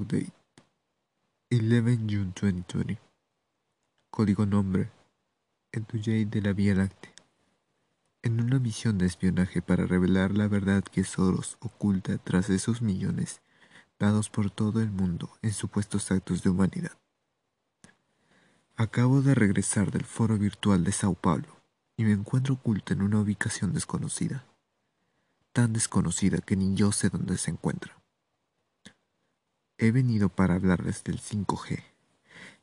Update 11 June 2020 Código nombre Edujay de la Vía Láctea En una misión de espionaje para revelar la verdad que Soros oculta tras esos millones dados por todo el mundo en supuestos actos de humanidad. Acabo de regresar del foro virtual de Sao Paulo y me encuentro oculta en una ubicación desconocida, tan desconocida que ni yo sé dónde se encuentra. He venido para hablarles del 5G,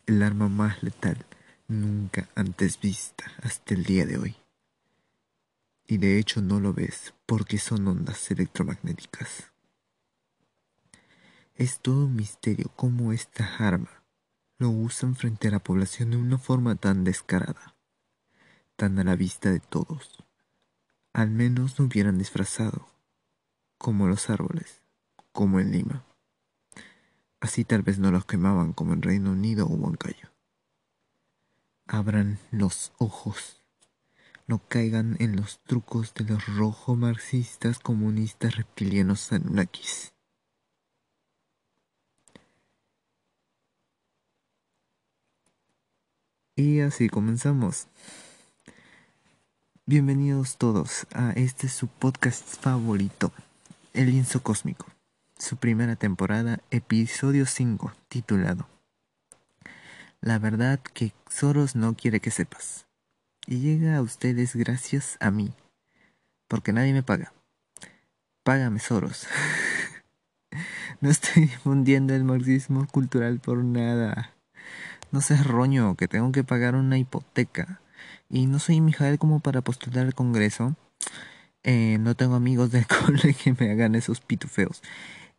el arma más letal nunca antes vista hasta el día de hoy. Y de hecho no lo ves porque son ondas electromagnéticas. Es todo un misterio cómo esta arma lo usan frente a la población de una forma tan descarada, tan a la vista de todos. Al menos no hubieran disfrazado, como los árboles, como en Lima. Así tal vez no los quemaban como en Reino Unido o Huancayo. Abran los ojos. No caigan en los trucos de los rojo marxistas comunistas reptilianos Anunnakis. Y así comenzamos. Bienvenidos todos a este su podcast favorito, El Lienzo Cósmico su primera temporada, episodio 5, titulado La verdad que Soros no quiere que sepas. Y llega a ustedes gracias a mí, porque nadie me paga. Págame, Soros. no estoy difundiendo el marxismo cultural por nada. No seas roño, que tengo que pagar una hipoteca. Y no soy Mijael como para postular al Congreso. Eh, no tengo amigos del cole que me hagan esos pitufeos.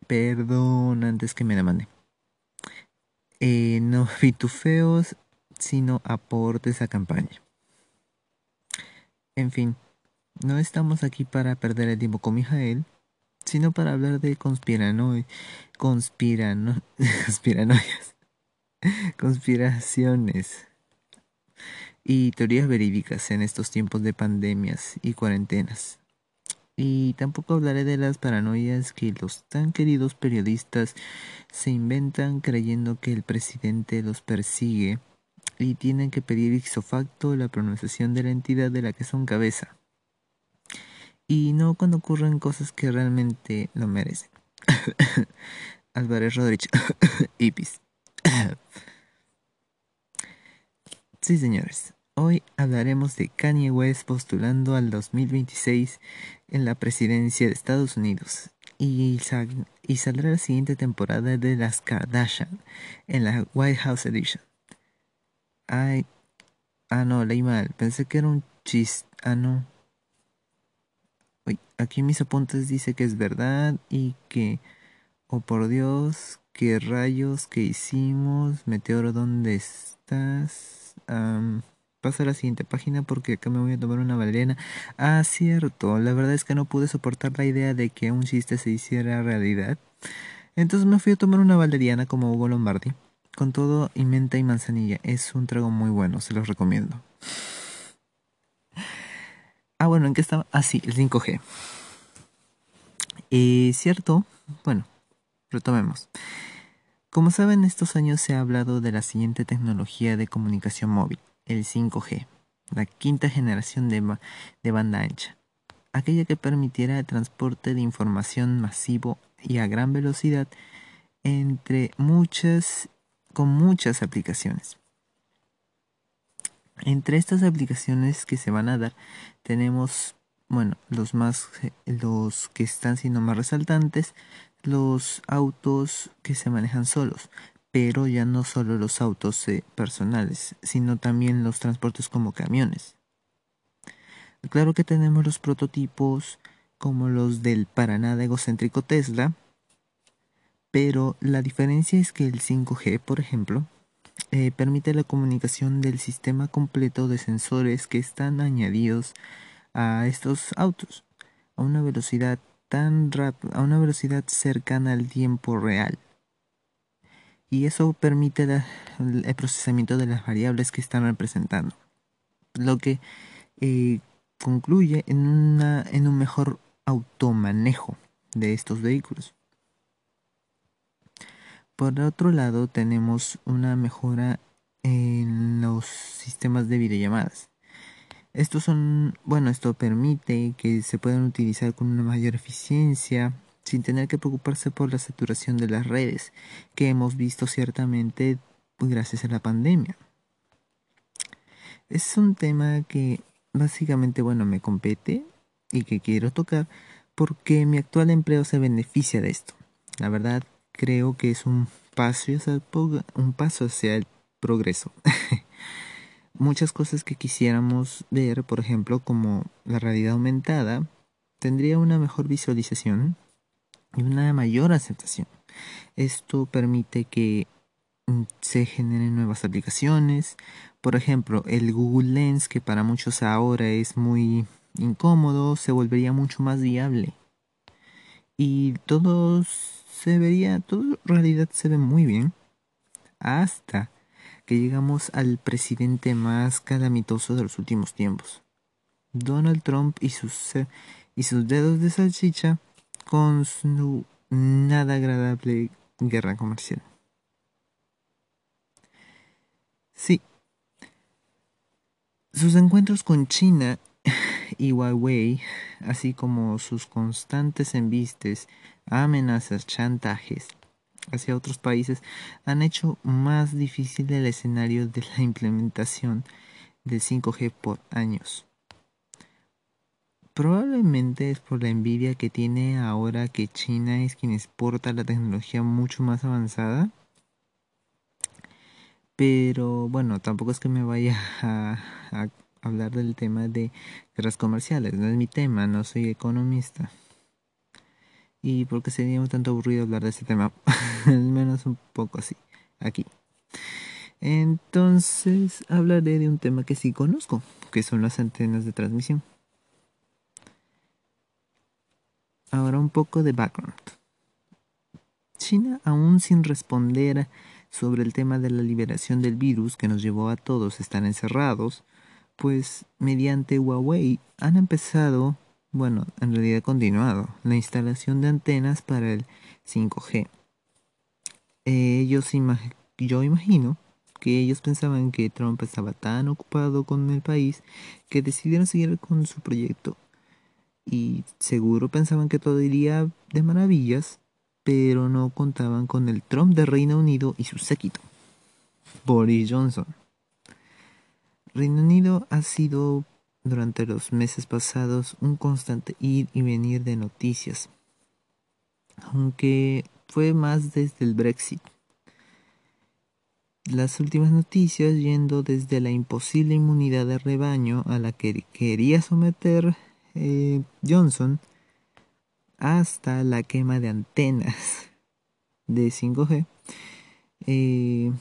Perdón antes que me demande. Eh, no feos, sino aportes a campaña. En fin, no estamos aquí para perder el tiempo con Mijael, sino para hablar de conspirano conspirano conspiranoias, conspiraciones y teorías verídicas en estos tiempos de pandemias y cuarentenas. Y tampoco hablaré de las paranoias que los tan queridos periodistas se inventan creyendo que el presidente los persigue y tienen que pedir ixofacto la pronunciación de la entidad de la que son cabeza. Y no cuando ocurren cosas que realmente lo merecen. Álvarez Rodríguez. Ipis. sí, señores. Hoy hablaremos de Kanye West postulando al 2026 en la presidencia de Estados Unidos y, saldrá la siguiente temporada de Las Kardashian en la White House Edition. Ay, ah no, leí mal, pensé que era un chiste, ah no. Uy, aquí mis apuntes dice que es verdad y que, oh por Dios, qué rayos que hicimos, Meteoro, ¿dónde estás? Paso a la siguiente página porque acá me voy a tomar una valeriana. Ah, cierto, la verdad es que no pude soportar la idea de que un chiste se hiciera realidad. Entonces me fui a tomar una valeriana como Hugo Lombardi. Con todo y menta y manzanilla. Es un trago muy bueno, se los recomiendo. Ah, bueno, ¿en qué estaba? Ah, sí, el 5G. Eh, cierto, bueno, retomemos. Como saben, estos años se ha hablado de la siguiente tecnología de comunicación móvil el 5G, la quinta generación de, banda ancha, aquella que permitiera el transporte de información masivo y a gran velocidad entre muchas con muchas aplicaciones. Entre estas aplicaciones que se van a dar tenemos, bueno, los más los que están siendo más resaltantes, los autos que se manejan solos, pero ya no solo los autos eh, personales, sino también los transportes como camiones. Claro que tenemos los prototipos como los del para nada egocéntrico Tesla, pero la diferencia es que el 5G, por ejemplo, eh, permite la comunicación del sistema completo de sensores que están añadidos a estos autos a una velocidad tan a una velocidad cercana al tiempo real y eso permite el procesamiento de las variables que están representando, lo que eh, concluye en, en un mejor automanejo de estos vehículos. Por otro lado, tenemos una mejora en los sistemas de videollamadas. Estos son, bueno, esto permite que se puedan utilizar con una mayor eficiencia sin tener que preocuparse por la saturación de las redes que hemos visto ciertamente gracias a la pandemia. Es un tema que básicamente, bueno, me compete y que quiero tocar porque mi actual empleo se beneficia de esto. La verdad, creo que es un paso hacia un paso hacia el progreso. Muchas cosas que quisiéramos ver, por ejemplo, como la realidad aumentada, tendría una mejor visualización y una mayor aceptación. Esto permite que mm, se generen nuevas aplicaciones. Por ejemplo, el Google Lens, que para muchos ahora es muy incómodo, se volvería mucho más viable. Y todo se vería, todo en realidad se ve muy bien. Hasta que llegamos al presidente más calamitoso de los últimos tiempos. Donald Trump y sus, y sus dedos de salchicha con su nada agradable guerra comercial. Sí, sus encuentros con China y Huawei, así como sus constantes embistes, amenazas, chantajes hacia otros países, han hecho más difícil el escenario de la implementación del 5G por años. Probablemente es por la envidia que tiene ahora que China es quien exporta la tecnología mucho más avanzada. Pero bueno, tampoco es que me vaya a, hablar del tema de guerras comerciales, no es mi tema, no soy economista. Y porque sería tanto aburrido hablar de ese tema, al menos un poco así, aquí. Entonces hablaré de un tema que sí conozco, que son las antenas de transmisión. Ahora un poco de background. China, aún sin responder sobre el tema de la liberación del virus que nos llevó a todos a estar encerrados, pues mediante Huawei han empezado, bueno, en realidad continuado, la instalación de antenas para el 5G. Ellos yo imagino que ellos pensaban que Trump estaba tan ocupado con el país que decidieron seguir con su proyecto y seguro pensaban que todo iría de maravillas, pero no contaban con el Trump de Reino Unido y su séquito, Boris Johnson. Reino Unido ha sido durante los meses pasados un constante ir y venir de noticias, aunque fue más desde el Brexit. Las últimas noticias yendo desde la imposible inmunidad de rebaño a la que quería someter eh, Johnson hasta la quema de antenas de 5G. Eh,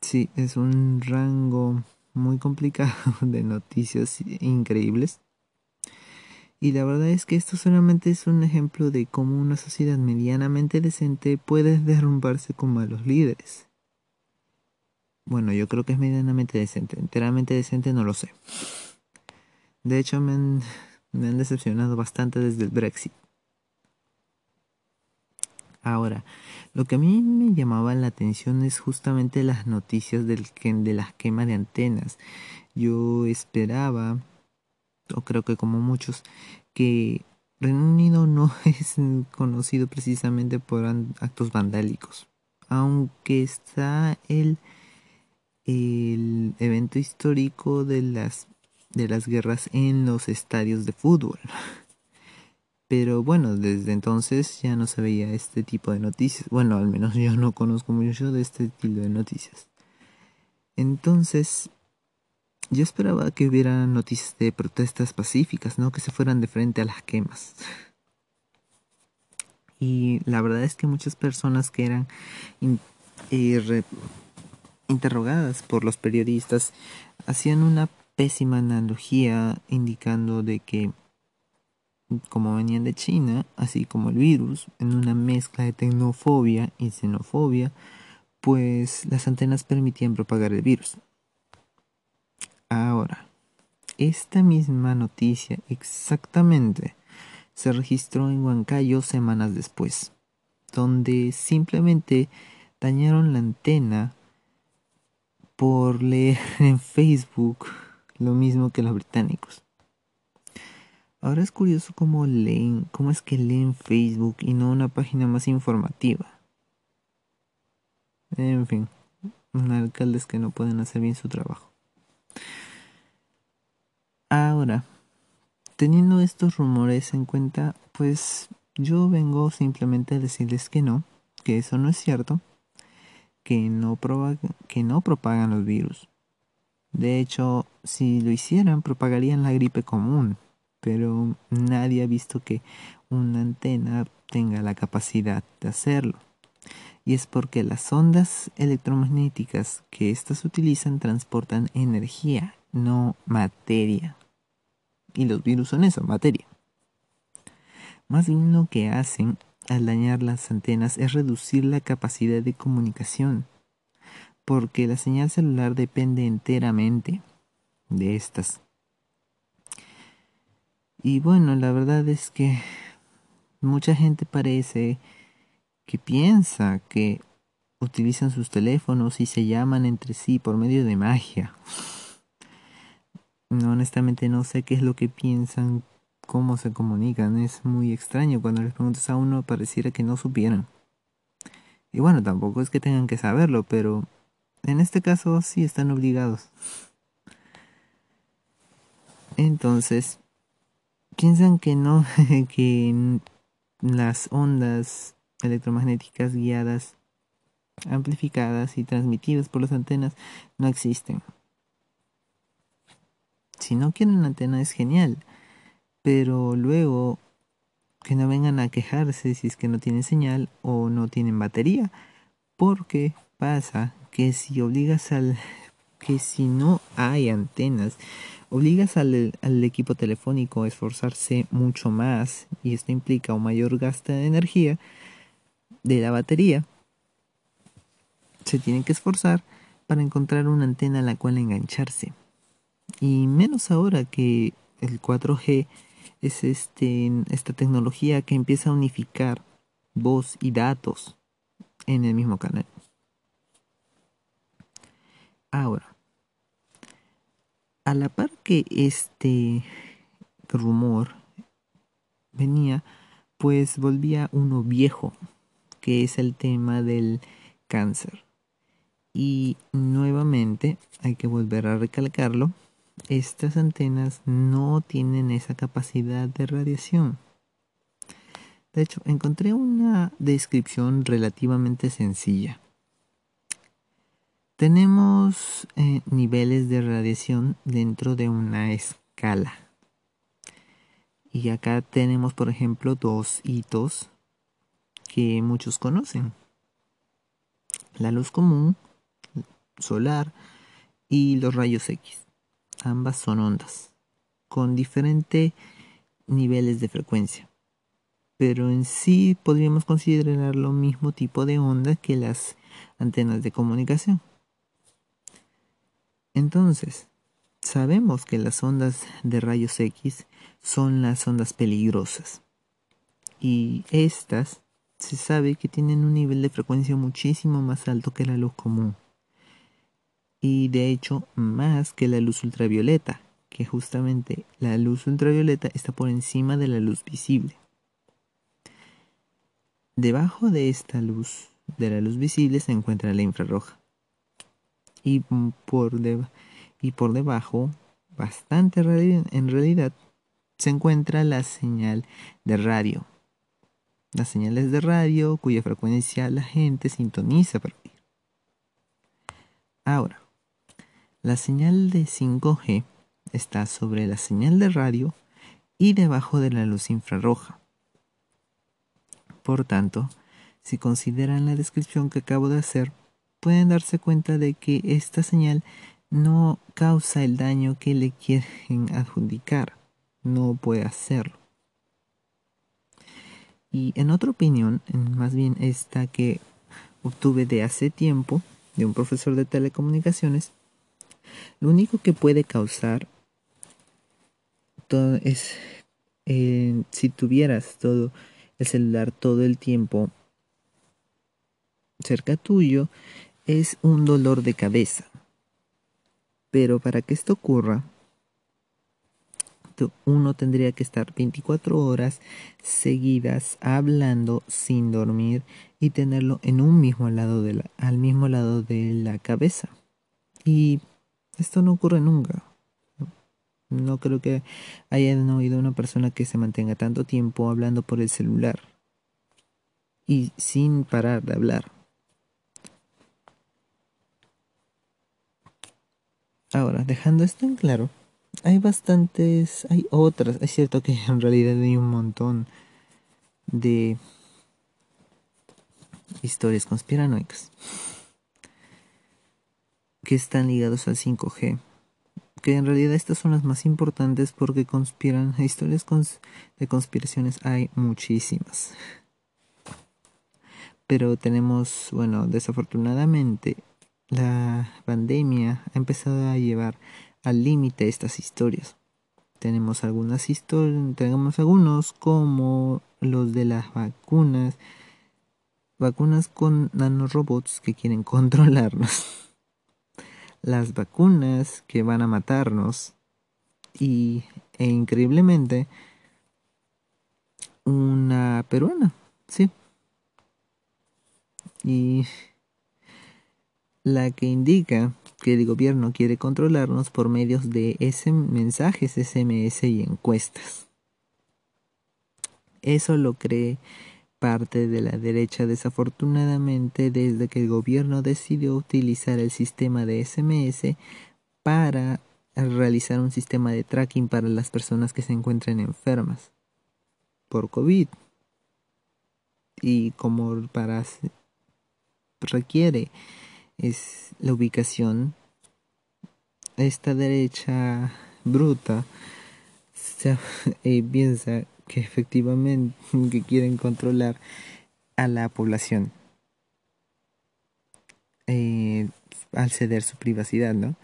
sí, es un rango muy complicado de noticias increíbles. Y la verdad es que esto solamente es un ejemplo de cómo una sociedad medianamente decente puede derrumbarse con malos líderes. Bueno, yo creo que es medianamente decente. Enteramente decente no lo sé. De hecho, me han, decepcionado bastante desde el Brexit. Ahora, lo que a mí me llamaba la atención es justamente las noticias del, de la quema de antenas. Yo esperaba, o creo que como muchos, que Reino Unido no es conocido precisamente por actos vandálicos. Aunque está el evento histórico de las de las guerras en los estadios de fútbol. Pero bueno, desde entonces ya no se veía este tipo de noticias. Bueno, al menos yo no conozco mucho de este estilo de noticias. Entonces, yo esperaba que hubiera noticias de protestas pacíficas, no que se fueran de frente a las quemas. Y la verdad es que muchas personas que eran eh, interrogadas por los periodistas hacían una pésima analogía indicando de que como venían de China, así como el virus, en una mezcla de tecnofobia y xenofobia, pues las antenas permitían propagar el virus. Ahora, esta misma noticia exactamente se registró en Huancayo semanas después. donde simplemente dañaron la antena por leer en Facebook lo mismo que los británicos. Ahora es curioso cómo leen, cómo es que leen Facebook y no una página más informativa. En fin, alcaldes que no pueden hacer bien su trabajo. Ahora, teniendo estos rumores en cuenta, pues yo vengo simplemente a decirles que no, que eso no es cierto, que no, que no propagan los virus. De hecho, si lo hicieran, propagarían la gripe común, pero nadie ha visto que una antena tenga la capacidad de hacerlo. Y es porque las ondas electromagnéticas que éstas utilizan transportan energía, no materia. Y los virus son eso, materia. Más bien lo que hacen al dañar las antenas es reducir la capacidad de comunicación, porque la señal celular depende enteramente de estas. Y bueno, la verdad es que mucha gente parece que piensa que utilizan sus teléfonos y se llaman entre sí por medio de magia. No, honestamente no sé qué es lo que piensan cómo se comunican. Es muy extraño. Cuando les preguntas a uno pareciera que no supieran. Y bueno, tampoco es que tengan que saberlo, pero en este caso sí están obligados. Entonces, piensan que no, que las ondas electromagnéticas guiadas, amplificadas y transmitidas por las antenas no existen. Si no quieren antena es genial pero luego que no vengan a quejarse si es que no tienen señal o no tienen batería, porque pasa que si obligas al que si no hay antenas, obligas al, al, equipo telefónico a esforzarse mucho más y esto implica un mayor gasto de energía de la batería. Se tienen que esforzar para encontrar una antena a la cual engancharse. Y menos ahora que el 4G es este, esta tecnología que empieza a unificar voz y datos en el mismo canal. Ahora, a la par que este rumor venía, pues volvía uno viejo, que es el tema del cáncer. Y nuevamente hay que volver a recalcarlo, estas antenas no tienen esa capacidad de radiación. De hecho, encontré una descripción relativamente sencilla. Tenemos eh, niveles de radiación dentro de una escala. Y acá tenemos, por ejemplo, dos hitos que muchos conocen. La luz común, solar, y los rayos X ambas son ondas, con diferentes niveles de frecuencia. Pero en sí podríamos considerar lo mismo tipo de onda que las antenas de comunicación. Entonces, sabemos que las ondas de rayos X son las ondas peligrosas. Y estas se sabe que tienen un nivel de frecuencia muchísimo más alto que la luz común y de hecho más que la luz ultravioleta, que justamente la luz ultravioleta está por encima de la luz visible. Debajo de esta luz, de la luz visible, se encuentra la infrarroja. Y por, y por debajo, bastante en realidad, se encuentra la señal de radio. Las señales de radio cuya frecuencia la gente sintoniza para oír. Ahora, la señal de 5G está sobre la señal de radio y debajo de la luz infrarroja. Por tanto, si consideran la descripción que acabo de hacer, pueden darse cuenta de que esta señal no causa el daño que le quieren adjudicar, no puede hacerlo. Y en otra opinión, más bien esta que obtuve de hace tiempo, de un profesor de telecomunicaciones, lo único que puede causar todo es eh, si tuvieras todo el celular todo el tiempo cerca tuyo es un dolor de cabeza. Pero para que esto ocurra, uno tendría que estar 24 horas seguidas hablando sin dormir y tenerlo en un mismo lado de la, al mismo lado de la cabeza. Y esto no ocurre nunca. No creo que hayan oído una persona que se mantenga tanto tiempo hablando por el celular y sin parar de hablar. Ahora, dejando esto en claro, hay bastantes, hay otras, es cierto que en realidad hay un montón de historias conspiranoicas que están ligados al 5G. Que en realidad estas son las más importantes porque conspiran, historias de conspiraciones hay muchísimas. Pero tenemos, bueno, desafortunadamente la pandemia ha empezado a llevar al límite estas historias. Tenemos algunas historias, tenemos algunos como los de las vacunas, vacunas con nanorobots que quieren controlarnos, las vacunas que van a matarnos y e increíblemente una peruana, sí. Y la que indica que el gobierno quiere controlarnos por medios de ese mensajes SMS y encuestas. Eso lo cree parte de la derecha desafortunadamente desde que el gobierno decidió utilizar el sistema de SMS para realizar un sistema de tracking para las personas que se encuentran enfermas por COVID y como para requiere es la ubicación. Esta derecha bruta se, eh, piensa que efectivamente que quieren controlar a la población eh, al ceder su privacidad, ¿no?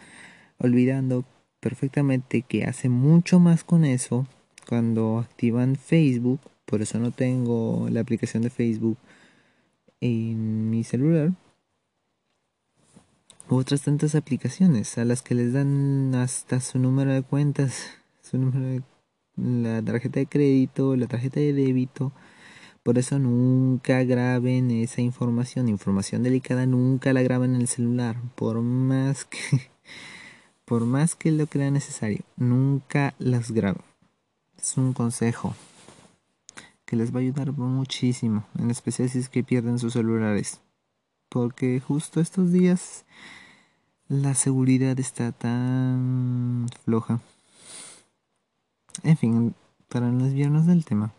Olvidando perfectamente que hace mucho más con eso cuando activan Facebook, por eso no tengo la aplicación de Facebook en mi celular, otras tantas aplicaciones a las que les dan hasta su número de cuentas, su número de la tarjeta de crédito, la tarjeta de débito. Por eso nunca graben esa información, información delicada nunca la graben en el celular, por más que por más que lo crea necesario, nunca las graben. Es un consejo que les va a ayudar muchísimo, en especial si es que pierden sus celulares. Porque justo estos días la seguridad está tan floja. En fin, para no desviarnos del tema.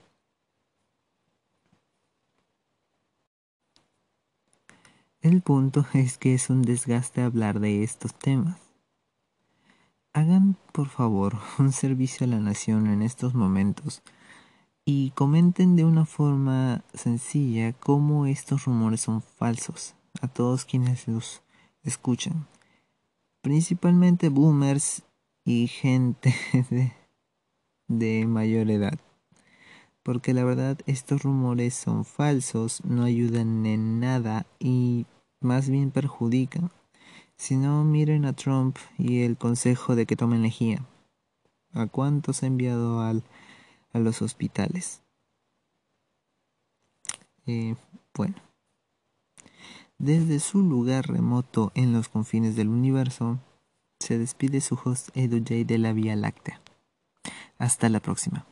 El punto es que es un desgaste hablar de estos temas. Hagan, por favor, un servicio a la nación en estos momentos y comenten de una forma sencilla cómo estos rumores son falsos a todos quienes los escuchan principalmente boomers y gente de, mayor edad. Porque la verdad estos rumores son falsos, no ayudan en nada y más bien perjudican. Si no, miren a Trump y el consejo de que tomen lejía. ¿A cuántos ha enviado al, a los hospitales? Eh, bueno. Desde su lugar remoto en los confines del universo, se despide su host Edu J de la Vía Láctea. Hasta la próxima.